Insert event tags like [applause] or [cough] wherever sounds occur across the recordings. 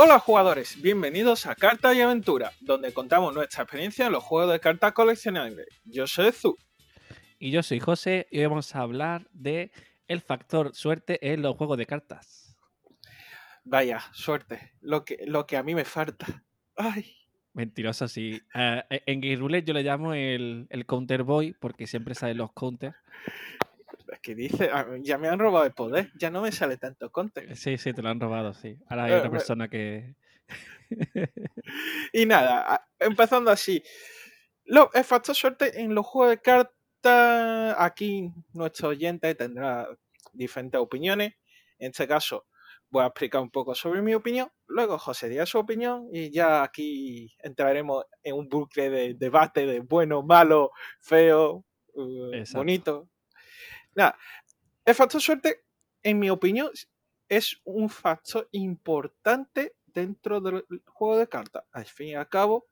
Hola jugadores, bienvenidos a Carta y Aventura, donde contamos nuestra experiencia en los juegos de cartas coleccionables. Yo soy Zu. Y yo soy José y hoy vamos a hablar de el factor suerte en los juegos de cartas. Vaya, suerte, lo que, lo que a mí me falta. Ay. Mentiroso, sí. Eh, en Game Roulette yo le llamo el, el Counter Boy porque siempre salen los counters. Es que dice, ya me han robado el poder, ya no me sale tanto counter. Sí, sí, te lo han robado, sí. Ahora hay otra persona que. [laughs] y nada, empezando así. Lo, el factor suerte en los juegos de cartas, aquí nuestro oyente tendrá diferentes opiniones. En este caso, voy a explicar un poco sobre mi opinión. Luego José dirá su opinión y ya aquí entraremos en un bucle de debate de bueno, malo, feo, uh, bonito. Nada, el factor suerte, en mi opinión, es un factor importante dentro del juego de cartas. Al fin y al cabo,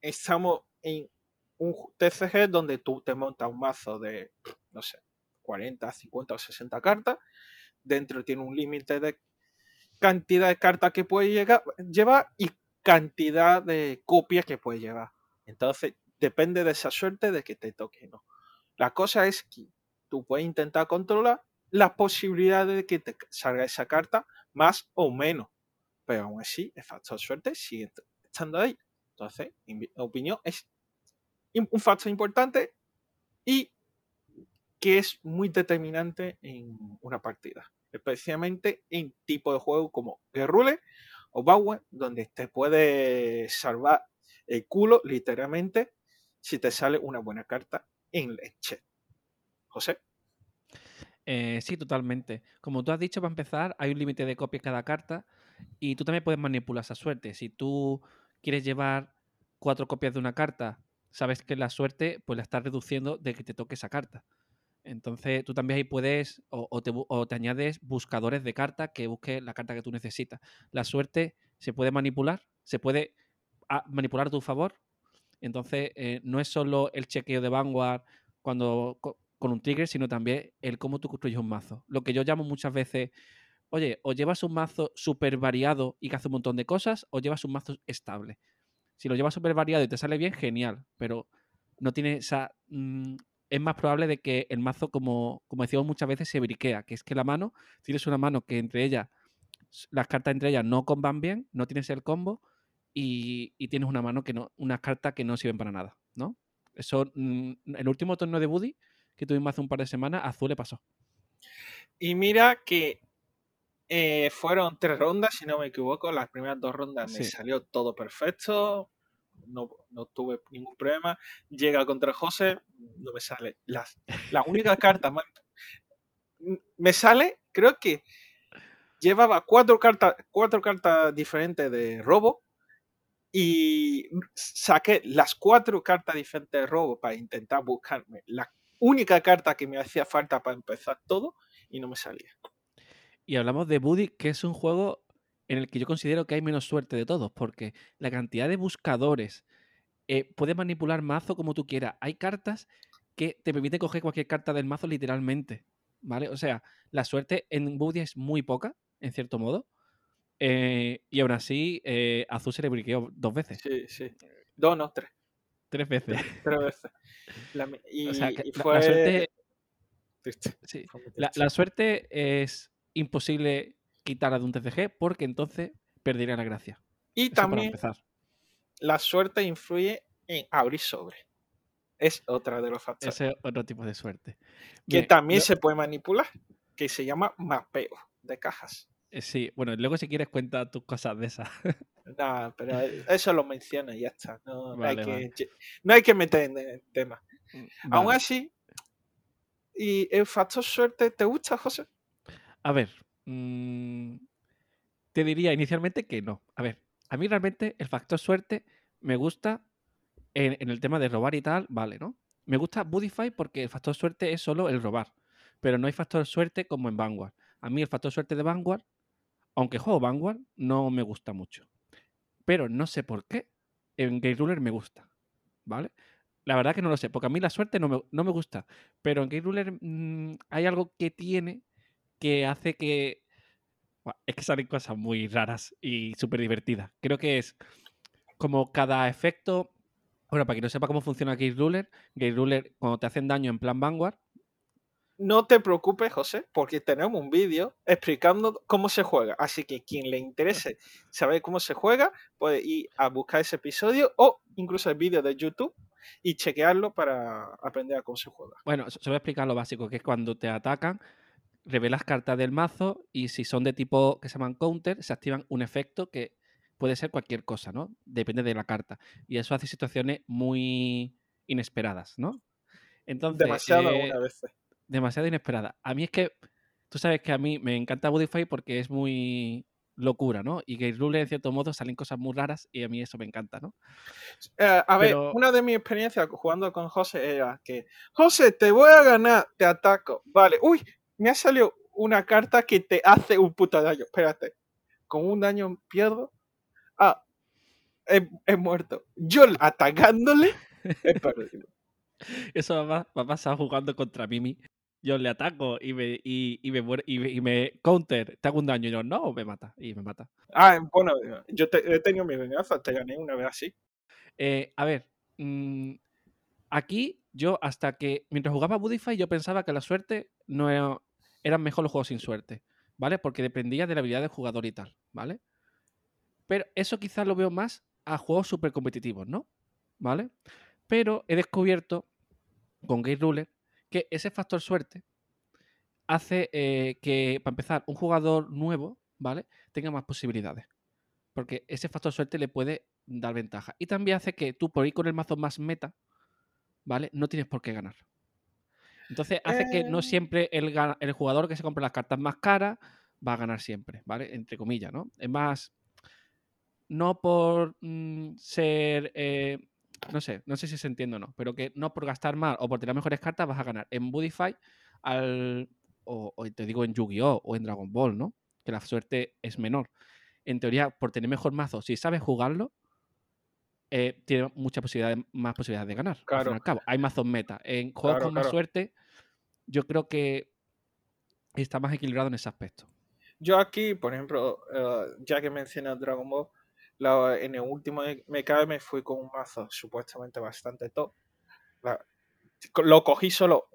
estamos en un TCG donde tú te montas un mazo de, no sé, 40, 50 o 60 cartas. Dentro tiene un límite de cantidad de cartas que puede llegar, llevar y cantidad de copias que puede llevar. Entonces, depende de esa suerte de que te toque, ¿no? La cosa es que tú puedes intentar controlar las posibilidades de que te salga esa carta más o menos. Pero aún así, el factor suerte sigue estando ahí. Entonces, en mi opinión, es un factor importante y que es muy determinante en una partida. Especialmente en tipo de juego como Guerrule o Bauer, donde te puede salvar el culo, literalmente, si te sale una buena carta en leche. José. Eh, sí, totalmente. Como tú has dicho, para empezar, hay un límite de copias cada carta y tú también puedes manipular esa suerte. Si tú quieres llevar cuatro copias de una carta, sabes que la suerte pues la estás reduciendo de que te toque esa carta. Entonces tú también ahí puedes o, te, añades buscadores de carta que busque la carta que tú necesitas. La suerte se puede manipular, se puede ah, manipular a tu favor entonces, eh, no es solo el chequeo de Vanguard cuando con un trigger, sino también el cómo tú construyes un mazo. Lo que yo llamo muchas veces, oye, o llevas un mazo súper variado y que hace un montón de cosas, o llevas un mazo estable. Si lo llevas súper variado y te sale bien, genial, pero no tiene. Mm, es más probable de que el mazo, como, como decíamos muchas veces, se briquea, que es que la mano, tienes una mano que entre ellas, las cartas entre ellas no comban bien, no tienes el combo, y, tienes una mano que no, unas cartas que no sirven para nada, ¿no? Eso, mm, el último torneo de Buddy que tuvimos hace un par de semanas, Azul le pasó. Y mira que eh, fueron tres rondas, si no me equivoco. Las primeras dos rondas me salió todo perfecto. No, tuve ningún problema. Llega contra José, no me sale. La, la única carta me sale, creo que llevaba cuatro cartas, cuatro cartas diferentes de robo y saqué las cuatro cartas diferentes de robo para intentar buscarme la única carta que me hacía falta para empezar todo y no me salía. Y hablamos de Buddy, que es un juego en el que yo considero que hay menos suerte de todos, porque la cantidad de buscadores, eh, puedes manipular mazo como tú quieras. Hay cartas que te permiten coger cualquier carta del mazo literalmente, ¿vale? O sea, la suerte en Buddy es muy poca, en cierto modo. Eh, y aún así, eh, Azul se le briqueó dos veces. Sí, sí. Dos, no, tres. Tres veces. Tres, veces. La, y, fue... la, suerte. Sí. La, suerte es imposible quitarla de un TCG porque entonces perdería la gracia. Y también la suerte influye en abrir sobre. Es otra de los factores. Ese es otro tipo de suerte. Que también se puede manipular, que se llama mapeo de cajas. Eh, sí, bueno, luego si quieres cuenta tus cosas de esas. [laughs] No, pero eso lo menciona y ya está. No, hay, que, no hay que meter en el tema. Mm, Aún así, ¿y el factor suerte te gusta, José? A ver, mm, te diría inicialmente que no. A ver, a mí realmente el factor suerte me gusta en, en el tema de robar y tal, vale, ¿no? Me gusta Budify porque el factor suerte es solo el robar, pero no hay factor suerte como en Vanguard. A mí el factor suerte de Vanguard aunque juego Vanguard, no me gusta mucho. Pero no sé por qué en Game Ruler me gusta. ¿Vale? La verdad que no lo sé, porque a mí la suerte no me, gusta. Pero en Game Ruler mm, hay algo que tiene que hace que Es que salen cosas muy raras y súper divertidas. Creo que es como cada efecto. Bueno, para que no sepa cómo funciona Gate Ruler, Gate Ruler, cuando te hacen daño en plan Vanguard, no te preocupes, José, porque tenemos un vídeo explicando cómo se juega. Así que quien le interese saber cómo se juega, puede ir a buscar ese episodio o incluso el vídeo de YouTube y chequearlo para aprender a cómo se juega. Bueno, se voy a explicar lo básico, que es cuando te atacan, revelas cartas del mazo y si son de tipo que se llaman counter, se activan un efecto que puede ser cualquier cosa, ¿no? Depende de la carta. Y eso hace situaciones muy inesperadas, ¿no? Entonces, Demasiado eh, veces demasiado inesperada. A mí es que, tú sabes que a mí me encanta Budify porque es muy locura, ¿no? Y que Rule, en cierto modo, salen cosas muy raras y a mí eso me encanta, ¿no? Eh, a ver, una de mis experiencias jugando con José era que, José, te voy a ganar, te ataco. Vale, uy, me ha salido una carta que te hace un puto daño. Espérate, con un daño pierdo. Ah, he, muerto. Yo atacándole, he perdido. [laughs] Eso va, va a pasar jugando contra Mimi yo le ataco y me, y, y me, y, me counter, te hago un daño y yo no, me mata, y me mata. Ah, bueno, yo he tenido mi venganza, te gané una vez así. Eh, a ver, mm, aquí yo hasta que, mientras jugaba Budify, yo pensaba que la suerte no era, eran mejor los juegos sin suerte, ¿vale? Porque dependía de la habilidad del jugador y tal, ¿vale? Pero eso quizás lo veo más a juegos súper competitivos, ¿no? ¿Vale? Pero he descubierto con Gate Ruler que ese factor suerte hace eh, que, para empezar, un jugador nuevo, ¿vale? Tenga más posibilidades. Porque ese factor suerte le puede dar ventaja. Y también hace que tú, por ir con el mazo más meta, ¿vale? No tienes por qué ganar. Entonces hace que no eh. siempre el, el, jugador que se compra las cartas más caras va a ganar siempre, ¿vale? Entre comillas, ¿no? Es más, no por mm, ser eh, no sé, no sé si se entiende o no, pero que no por gastar más o por tener mejores cartas vas a ganar. En Budify, al, o, te digo en Yu-Gi-Oh! o en Dragon Ball, ¿no? Que la suerte es menor. En teoría, por tener mejor mazo, si sabes jugarlo, eh, tiene muchas posibilidades, más posibilidades de ganar. Al fin y al cabo, hay mazos meta. En juegos con más suerte, yo creo que está más equilibrado en ese aspecto. Yo aquí, por ejemplo, eh, ya que mencionas Dragon Ball, en el último MK me fui con un mazo supuestamente bastante top. lo cogí solo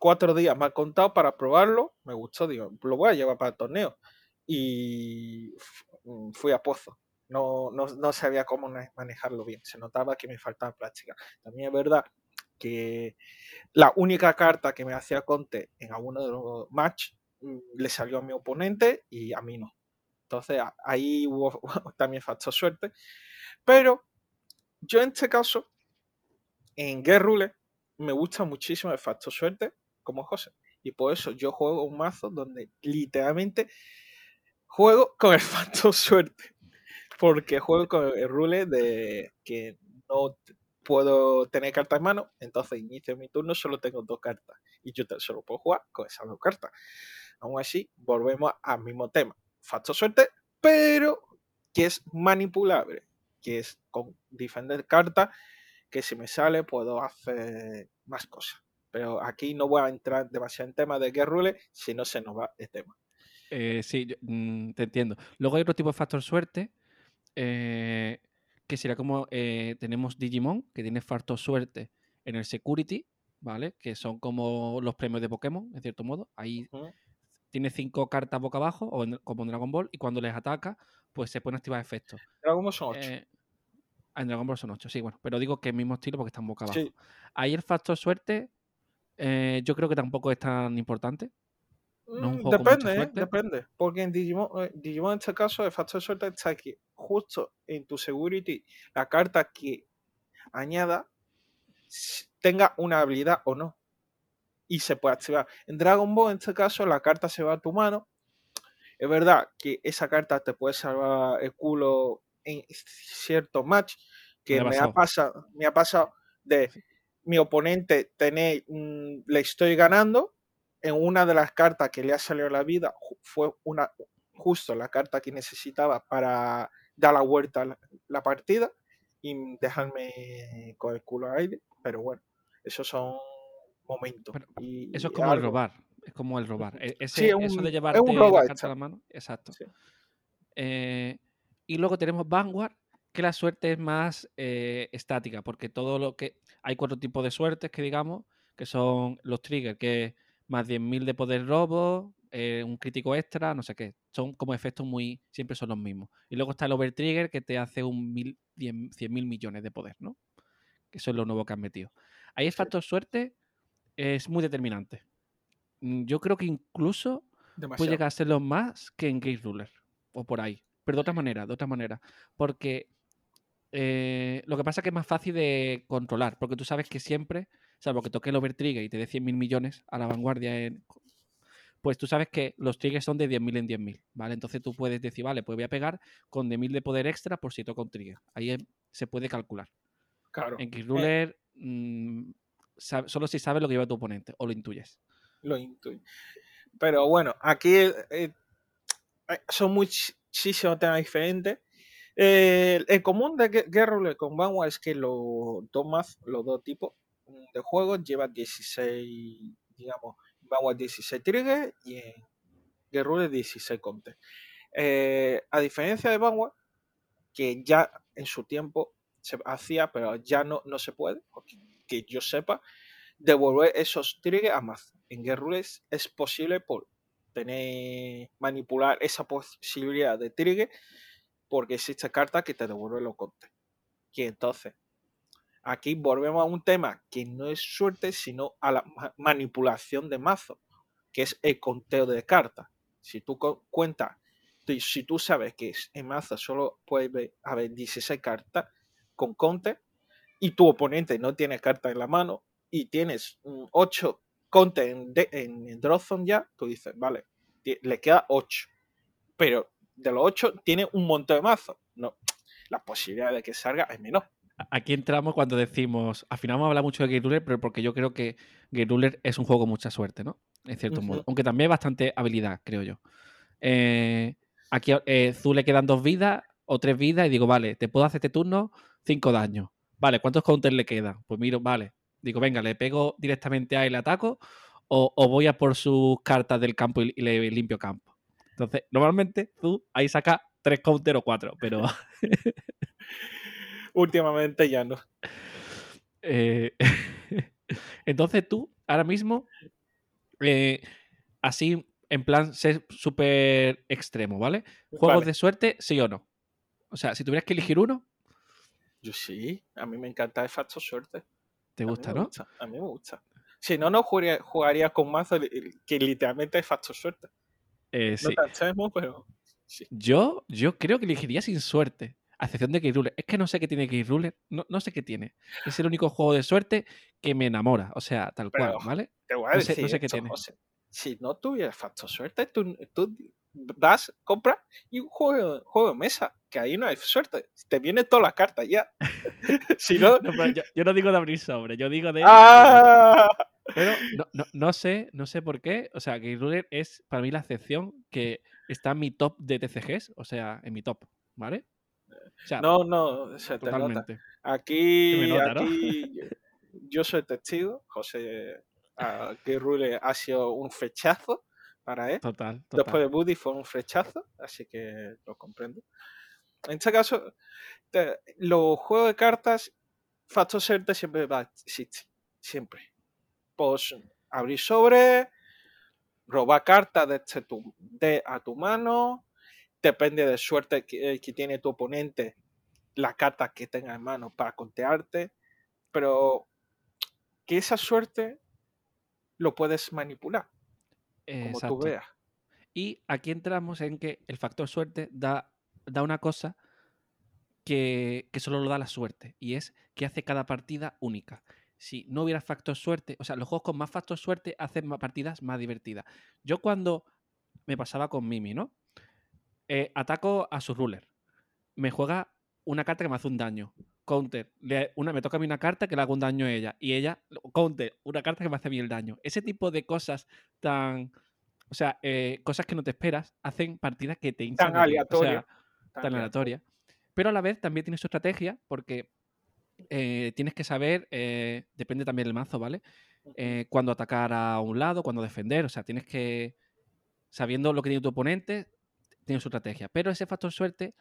cuatro días ha contado para probarlo. Me gustó, digo, lo voy a llevar para el torneo. Y mm, fui a pozo. No, no, sabía cómo manejarlo bien. Se notaba que me faltaba práctica. También es verdad que la única carta que me hacía Conte en alguno de los match mm, le salió a mi oponente y a mí no. Entonces ahí hubo [laughs] también factor suerte. Pero yo en este caso, en Guerrule, Rule, me gusta muchísimo el factor suerte como José. Y por eso yo juego un mazo donde literalmente juego con el [laughs] factor suerte. Porque juego con el rule de que no puedo tener cartas en mano, entonces inicio mi turno, solo tengo dos cartas. Y yo solo puedo jugar con esas dos cartas. Aún así, volvemos al mismo tema factor suerte, pero que es manipulable, que es con diferentes cartas que si me sale puedo hacer más cosas. Pero aquí no voy a entrar demasiado en tema de Guerrule, si no se nos va el tema. Eh, sí, mm, te entiendo. Luego hay otro tipo de factor suerte, eh, que sería como eh, tenemos Digimon, que tiene factor suerte en el Security, ¿vale? Que son como los premios de Pokémon, en cierto modo. Ahí tiene cinco cartas boca abajo, o como en Dragon Ball, y cuando les ataca, pues se pueden activar efectos. Dragon Ball son ocho. Eh, en Dragon Ball son ocho, sí, bueno, pero digo que es el mismo estilo porque están boca abajo. Ahí el factor suerte, eh, yo creo que tampoco es tan importante. Mm, depende, ¿eh? depende. Porque en Digimon, Digimon, en este caso, el factor suerte está aquí, justo en tu security, la carta que añada tenga una habilidad o no y se puede activar. En Dragon Ball, en este caso, la carta se va a tu mano. Es verdad que esa carta te puede salvar el culo en cierto match que me, ha, pasado, me ha pasado de mi oponente tener, le estoy ganando en una de las cartas que le ha salido la vida fue una justo la carta que necesitaba para dar la vuelta a la, partida y dejarme con el culo al aire pero bueno esos son momento. eso es como robar. Es como el robar. E- Ese, Sí, es eso un- de es llevarte robo la carta a la mano. Exacto. Sí. Eh, y luego tenemos Vanguard, que la suerte es más eh, estática, porque todo lo que. Hay cuatro tipos de suertes que digamos, que son los triggers, que es más 10.000 de poder robo, eh, un crítico extra, no sé qué. Son como efectos muy. Siempre son los mismos. Y luego está el Overtrigger, que te hace un mil, 100.000 millones de poder, ¿no? Que eso es lo nuevo que han metido. Ahí el Sí. factor suerte es muy determinante. Mm, Yo creo que incluso puede llegar a serlo más que en Gate Ruler o por ahí. Pero de otra manera, de otra manera. Porque eh, lo que pasa es que es más fácil de controlar, porque tú sabes que siempre, salvo que toque el overtrigger y te dé 100.000 millones a la vanguardia, en- pues tú sabes que los triggers son de 10.000 en 10.000, ¿vale? Entonces tú puedes decir, vale, pues voy a pegar con 10.000 de poder extra por si toco un trigger. Ahí em- se puede calcular. Claro. En Gate Ruler, mm, solo si sabes lo que lleva tu oponente o lo intuyes. lo intuyo. Pero bueno, aquí eh, eh, son muchísimos temas diferentes. Eh, el- común de Gue- Guerra Roulette con Vanguard es que los dos más, los dos tipos de juegos llevan 16, digamos, Vanguard 16 triggers y Roulette 16 contes. A diferencia de Vanguard, que ya en su tiempo se hacía, pero ya no, no se puede, que yo sepa, devolver esos triggers a mazo. En Guerrules es posible por tener manipular esa posibilidad de trigger porque existe carta que te devuelve los contes. Y entonces, aquí volvemos a un tema que no es suerte, sino a la ma- manipulación de mazo, que es el conteo de cartas. Si tú cuentas, si tú sabes que en mazo solo puede haber 16 cartas con conte y tu oponente no tiene cartas en la mano y tienes 8 contes en, de- en, en draw zone ya, tú dices, vale, le queda 8. Pero de los 8 tiene un montón de mazos. No, la posibilidad de que salga es menor. Aquí entramos cuando decimos, al final vamos a hablar mucho de Gate Ruler, pero porque yo creo que Gate Ruler es un juego con mucha suerte, ¿no? En cierto modo. Aunque también hay bastante habilidad, creo yo. Eh, aquí eh, Zu le quedan dos vidas o tres vidas y digo, vale, te puedo hacer este turno cinco daños. Vale, ¿cuántos counters le quedan? Pues miro, vale. Digo, venga, le pego directamente a él, le ataco o, o voy a por sus cartas del campo y, y le limpio campo. Entonces, normalmente tú ahí sacas tres counters o cuatro, pero [laughs] Últimamente ya no. Eh, [laughs] entonces tú, ahora mismo, eh, así en plan ser súper extremo, ¿vale? Juegos Vale. de suerte, sí o no. O sea, si tuvieras que elegir uno, Yo sí, a mí me encanta el factor suerte. te A gusta, me ¿no? gusta, a mí me gusta. Si no, no jugaría, jugaría con mazo que literalmente es factor suerte. Eh, No sí. tan extremo, pero sí. Yo, yo creo que elegiría sin suerte, a excepción de Key Ruler. Es que no sé qué tiene Key Ruler, no, no sé qué tiene. Es el único juego de suerte que me enamora, o sea, tal Pero- cual, ¿vale? Te voy a No sé- decir no sé qué tiene. José. Si no tuvieras factor suerte, tú, tú vas, compras y un juego, juego de mesa, que ahí no hay suerte. Te vienen todas las cartas ya. [laughs] si no... Yo, yo no digo de abrir sobre, yo digo de... ¡Ah! Pero no, no, no sé, no sé por qué. O sea, Ruler es para mí la excepción que está en mi top de TCGs, o sea, en mi top, ¿vale? O sea, No, no, se te nota. totalmente. Aquí, aquí yo, soy testigo. José uh, Rule ha sido un flechazo para él. Total, Después de Buddy fue un flechazo, así que lo comprendo. En este caso, te- los juegos de cartas, Factor Suerte siempre va a existir. Siempre. Pues abrir sobre, robar cartas desde tu, de a tu mano, depende de suerte que, que tiene tu oponente, la carta que tenga en mano para contearte, pero que esa suerte lo puedes manipular, como Exacto. tú veas. Y aquí entramos en que el factor suerte da, da una cosa que, que solo lo da la suerte, y es que hace cada partida única. Si no hubiera factor suerte, o sea, los juegos con más factor suerte hacen ma- partidas más divertidas. Yo cuando me pasaba con Mimi, ¿no? Eh, ataco a su ruler. Me juega una carta que me hace un daño. Counter. le- una, me toca a mí una carta que le hago un daño a ella. Y ella, counter, una carta que me hace a mí el daño. Ese tipo de cosas tan. O sea, eh, cosas que no te esperas hacen partidas que te hinchan. Tan. O sea, aleatoria. tan aleatoria. Pero a la vez también tiene su estrategia porque eh, tienes que saber, eh, depende también del mazo, ¿vale? eh, cuándo atacar a un lado, cuándo defender. O sea, tienes que. Sabiendo lo que tiene tu oponente, tiene su estrategia. Pero ese factor suerte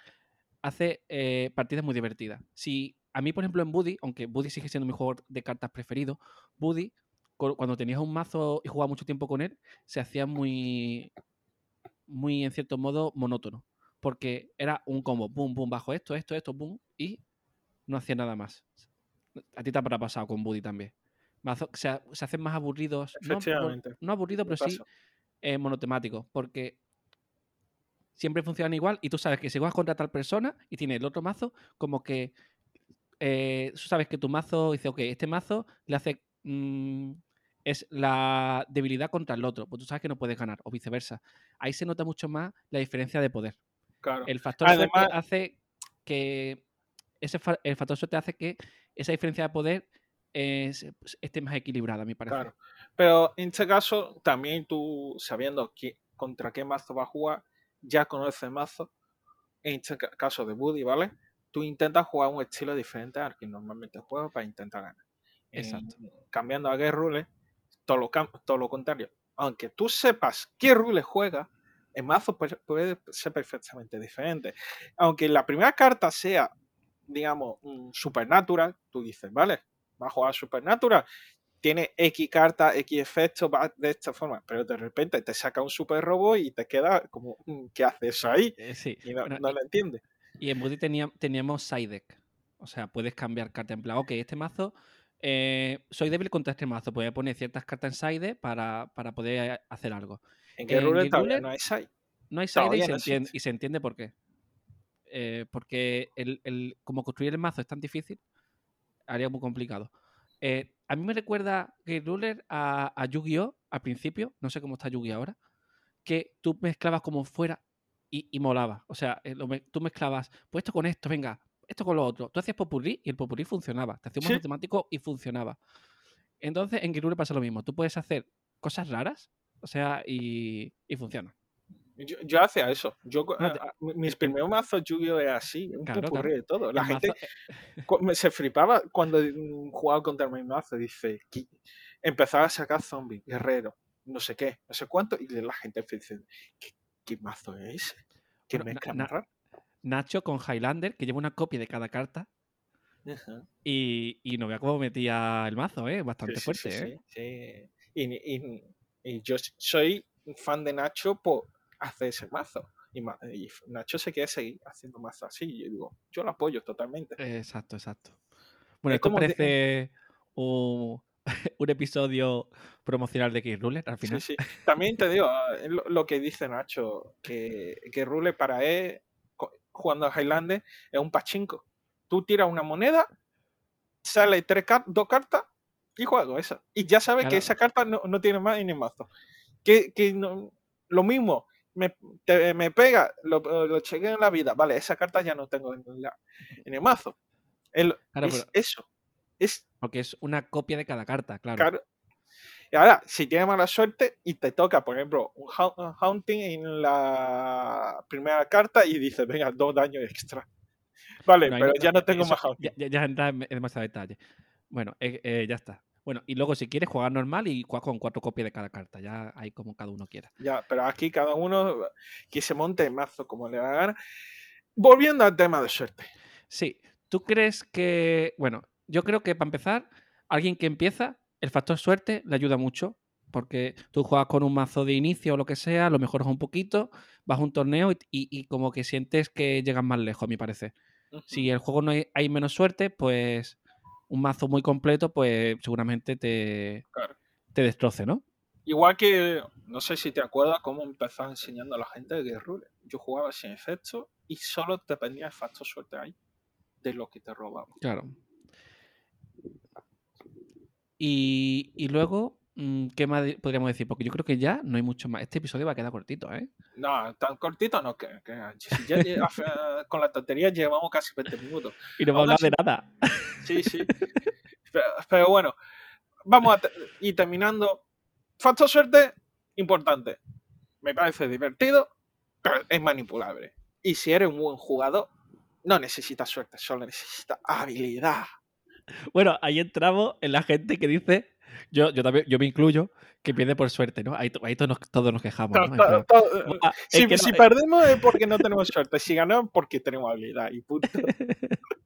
hace partidas muy divertidas. Si a mí, por ejemplo, en Buddy, aunque Buddy sigue siendo mi juego de cartas preferido, Buddy, cuando tenías un mazo y jugabas mucho tiempo con él, se hacía muy, muy en cierto modo, monótono. Porque era un combo, boom, boom, bajo esto, esto, esto, boom, y no hacía nada más. A ti te habrá pasado con Buddy también. se, hacen más aburridos. No, no aburridos, pero sí eh, monotemáticos. Porque siempre funcionan igual y tú sabes que si vas contra tal persona y tienes el otro mazo, como que eh, tú sabes que tu mazo dice, ok, este mazo le hace... Mm, es la debilidad contra el otro, pues tú sabes que no puedes ganar, o viceversa. Ahí se nota mucho más la diferencia de poder. Claro. El factor suerte hace que ese el factor suerte hace que esa diferencia de poder esté más equilibrada, a mi parecer. Claro. Pero en este caso, también tú sabiendo contra qué mazo va a jugar, ya conoces el mazo. En este caso de Buddy, ¿vale? Tú intentas jugar un estilo diferente al que normalmente juegas para intentar ganar. Exacto. cambiando a Guerrero Rule, todo lo, todo lo contrario. Aunque tú sepas qué rule juega, el mazo puede, ser perfectamente diferente. Aunque la primera carta sea, digamos, un Supernatural, tú dices, vale, va a jugar Supernatural, tiene X carta, X efecto, va de esta forma, pero de repente te saca un super robo y te queda como, mm, ¿qué haces ahí? Eh, sí. Y no, lo entiende. Y en Buddy teníamos side deck. O sea, puedes cambiar carta en plan, ok, este mazo eh, soy débil contra este mazo. Voy a poner ciertas cartas en side para, poder hacer algo. En qué Ruler no hay side. No hay side y se, entiende, por qué. Eh, porque el, como construir el mazo es tan difícil, haría muy complicado. Eh, a mí me recuerda Game Ruler a, a Yu-Gi-Oh! al principio, no sé cómo está Yu-Gi ahora, que tú mezclabas como fuera y, molaba. O sea, tú mezclabas, pues esto con esto, venga, esto con lo otro. Tú hacías popurrí y el popurrí funcionaba. Te hacías un matemático y funcionaba. Entonces, en Kirule pasa lo mismo. Tú puedes hacer cosas raras, o sea, y, y funciona. Yo, hacía eso. Yo, mis primeros mazos Yu-Gi-Oh! era así, un popurrí de todo. La gente eh, [laughs] se flipaba cuando mm, jugaba contra mi mazo. Dice, empezaba a sacar zombies, guerrero, no sé qué, no sé cuánto, y la gente dice, ¿qué, mazo es ¿Qué mezcla rara? Nacho con Highlander, que lleva una copia de cada carta. Y, no vea cómo metía el mazo, ¿eh? Bastante fuerte, ¿eh? Sí, Y, yo soy fan de Nacho por hacer ese mazo. Y, Nacho se quiere seguir haciendo mazo así. Y yo digo, yo lo apoyo totalmente. Exacto, exacto. Bueno, esto parece un, [laughs] episodio promocional de Kick Ruler al final. Sí, sí. [laughs] También te digo, lo, que dice Nacho, que, que Ruler para él jugando a Highlander es un pachinko. Tú tiras una moneda, sale tres dos cartas y juego esa. Y ya sabes que esa carta no, tiene más ni mazo. Que, lo mismo, me, pega, lo, lo chequeo en la vida. Vale, esa carta ya no tengo en, el mazo. es eso. Es, porque es una copia de cada carta, claro. Y ahora, si tienes mala suerte y te toca, por ejemplo, un Haunting en la primera carta y dices, venga, dos daños extra. [laughs] Vale, pero ya no tengo más Haunting. Ya, ya, entra en demasiado detalle. Bueno, eh, eh, ya está. Bueno, y luego si quieres jugar normal y juegas con cuatro copias de cada carta, ya hay como cada uno quiera. Ya, pero aquí cada uno que se monte el mazo como le da gana. Volviendo al tema de suerte. Sí, ¿tú crees que, bueno, yo creo que para empezar, alguien que empieza el factor suerte le ayuda mucho, porque tú juegas con un mazo de inicio o lo que sea, lo mejoras un poquito, vas a un torneo y, como que sientes que llegas más lejos, a mi parecer. Si el juego no hay, menos suerte, pues un mazo muy completo, pues seguramente te, te destroce, ¿no? Igual que, no sé si te acuerdas cómo empezaba enseñando a la gente de Game Yo jugaba sin efecto y solo dependía el factor suerte ahí, de lo que te robaban. Claro. Y, luego, mm, ¿qué más podríamos decir? Porque yo creo que ya no hay mucho más. Este episodio va a quedar cortito, ¿eh? No, tan cortito no, que, con la tontería llevamos casi 20 minutos. [laughs] Y no vamos a hablar de nada. [laughs] Sí, sí. pero, bueno, vamos a ir terminando. Factor suerte, importante. Me parece divertido, pero es manipulable. Y si eres un buen jugador, no necesitas suerte, solo necesitas habilidad. Bueno, ahí entramos en la gente que dice Yo, yo también, yo me incluyo que pierde por suerte, ¿no? Ahí, ahí todos, nos, todos nos quejamos, To- ¿no? En to- plan, to- "Ah, es si que no- si eh". perdemos es porque no tenemos suerte, si ganamos porque tenemos habilidad y punto. [laughs]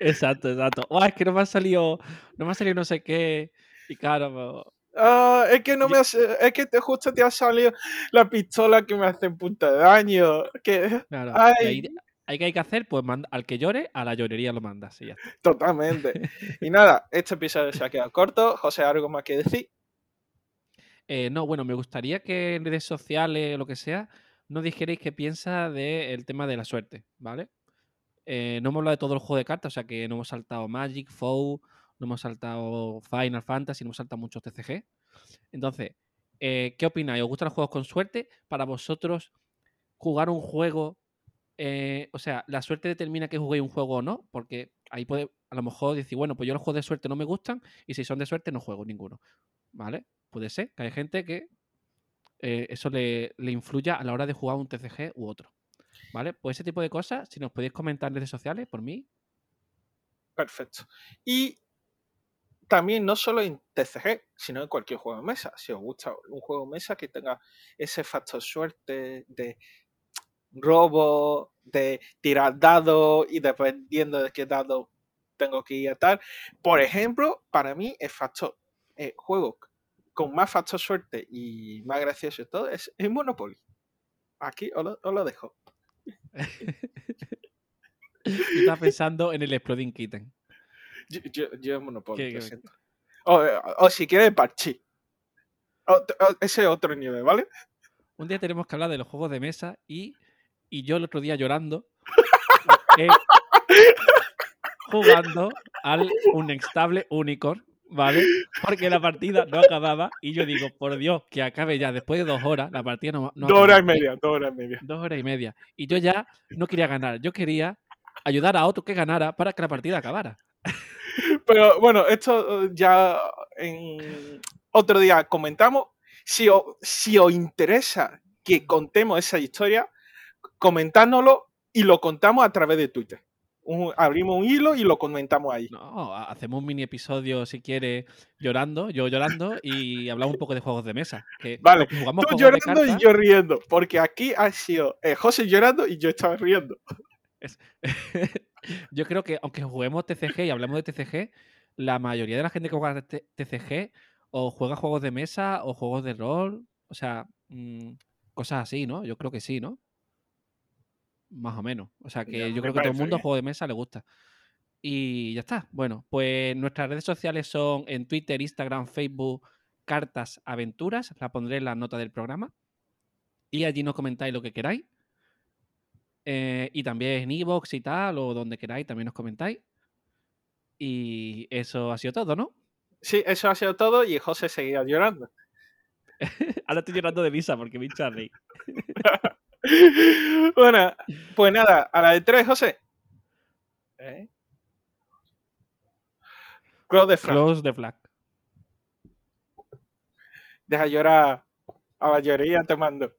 exacto, exacto. Oh, es que no me ha salido, no me ha salido no sé qué. Y claro, pues, Ah, es que no me hace- es que te, justo te ha salido la pistola que me hace un punto de daño. Que, claro. Ay. Ahí, ahí que hay que hacer, pues manda- al que llore, a la llorería lo mandas. Y ya está. [laughs] totalmente. [laughs] Y nada, este episodio se ha quedado corto. José, ¿algo más que decir? Eh, no, bueno, me gustaría que en redes sociales o lo que sea, nos dijerais qué piensa del tema de la suerte, ¿vale? Eh, no hemos hablado de todo el juego de cartas, o sea que no hemos saltado Magic, Foe, no hemos saltado Final Fantasy, no hemos saltado muchos TCG. Entonces, eh, ¿qué opináis? ¿Os gustan los juegos con suerte? Para vosotros, jugar un juego, eh, o sea, la suerte determina que juguéis un juego o no, porque ahí puede, a lo mejor decir, bueno, pues yo los juegos de suerte no me gustan y si son de suerte no juego ninguno, ¿vale? Puede ser que hay gente que eh, eso le, le influya a la hora de jugar un TCG u otro, ¿vale? Pues ese tipo de cosas, si nos podéis comentar en redes sociales, por mí, Perfecto. Y también no solo en TCG, sino en cualquier juego de mesa. Si os gusta un juego de mesa que tenga ese factor suerte de robo, de tirar dados y dependiendo de qué dado tengo que ir a tal. Por ejemplo, para mí el factor el juego con más factor suerte y más gracioso y todo es el Monopoly. Aquí os lo, os lo dejo. [laughs] estaba pensando en el Exploding Kitten. Yo, yo, yo es Monopoly, lo siento. O, o si quieres, Parchi. ese es otro nivel, ¿vale? Un día tenemos que hablar de los juegos de mesa y, y yo el otro día llorando [laughs] eh, jugando al Unextable Unicorn, ¿vale? Porque la partida no acababa y yo digo, por Dios, que acabe ya. Después de dos horas, la partida no, no dos horas y media, dos horas y media. Dos horas y media. Y yo ya no quería ganar, yo quería ayudar a otro que ganara para que la partida acabara. Pero bueno, esto eh, ya en otro día comentamos. Si os, si os interesa que contemos esa historia, comentádnoslo y lo contamos a través de Twitter. Un- abrimos un hilo y lo comentamos ahí. No, ha- hacemos un mini episodio si quiere llorando, yo llorando y [laughs] hablamos un poco de juegos de mesa. Que Vale, jugamos Tú llorando y yo riendo, porque aquí ha sido eh, José llorando y yo estaba riendo. [laughs] Yo creo que aunque juguemos TCG y hablemos de TCG, la mayoría de la gente que juega TCG o juega juegos de mesa o juegos de rol, o sea, mm, cosas así, ¿no? Yo creo que sí, ¿no? Más o menos. O sea, que Ya, yo creo que todo el mundo a bien. juego de mesa le gusta. Y ya está. Bueno, pues nuestras redes sociales son en Twitter, Instagram, Facebook, Cartas Aventuras. La pondré en la nota del programa. Y allí nos comentáis lo que queráis. Eh, y también en Evox y tal, o donde queráis, también nos comentáis. Y eso ha sido todo, ¿no? Sí, eso ha sido todo y José seguía llorando. [laughs] Ahora estoy llorando de risa porque me hincha. [laughs] [laughs] bueno, pues nada, a la de tres, José. ¿Eh? Close de Frank. Close the flag. Deja llorar a la llorería te mando.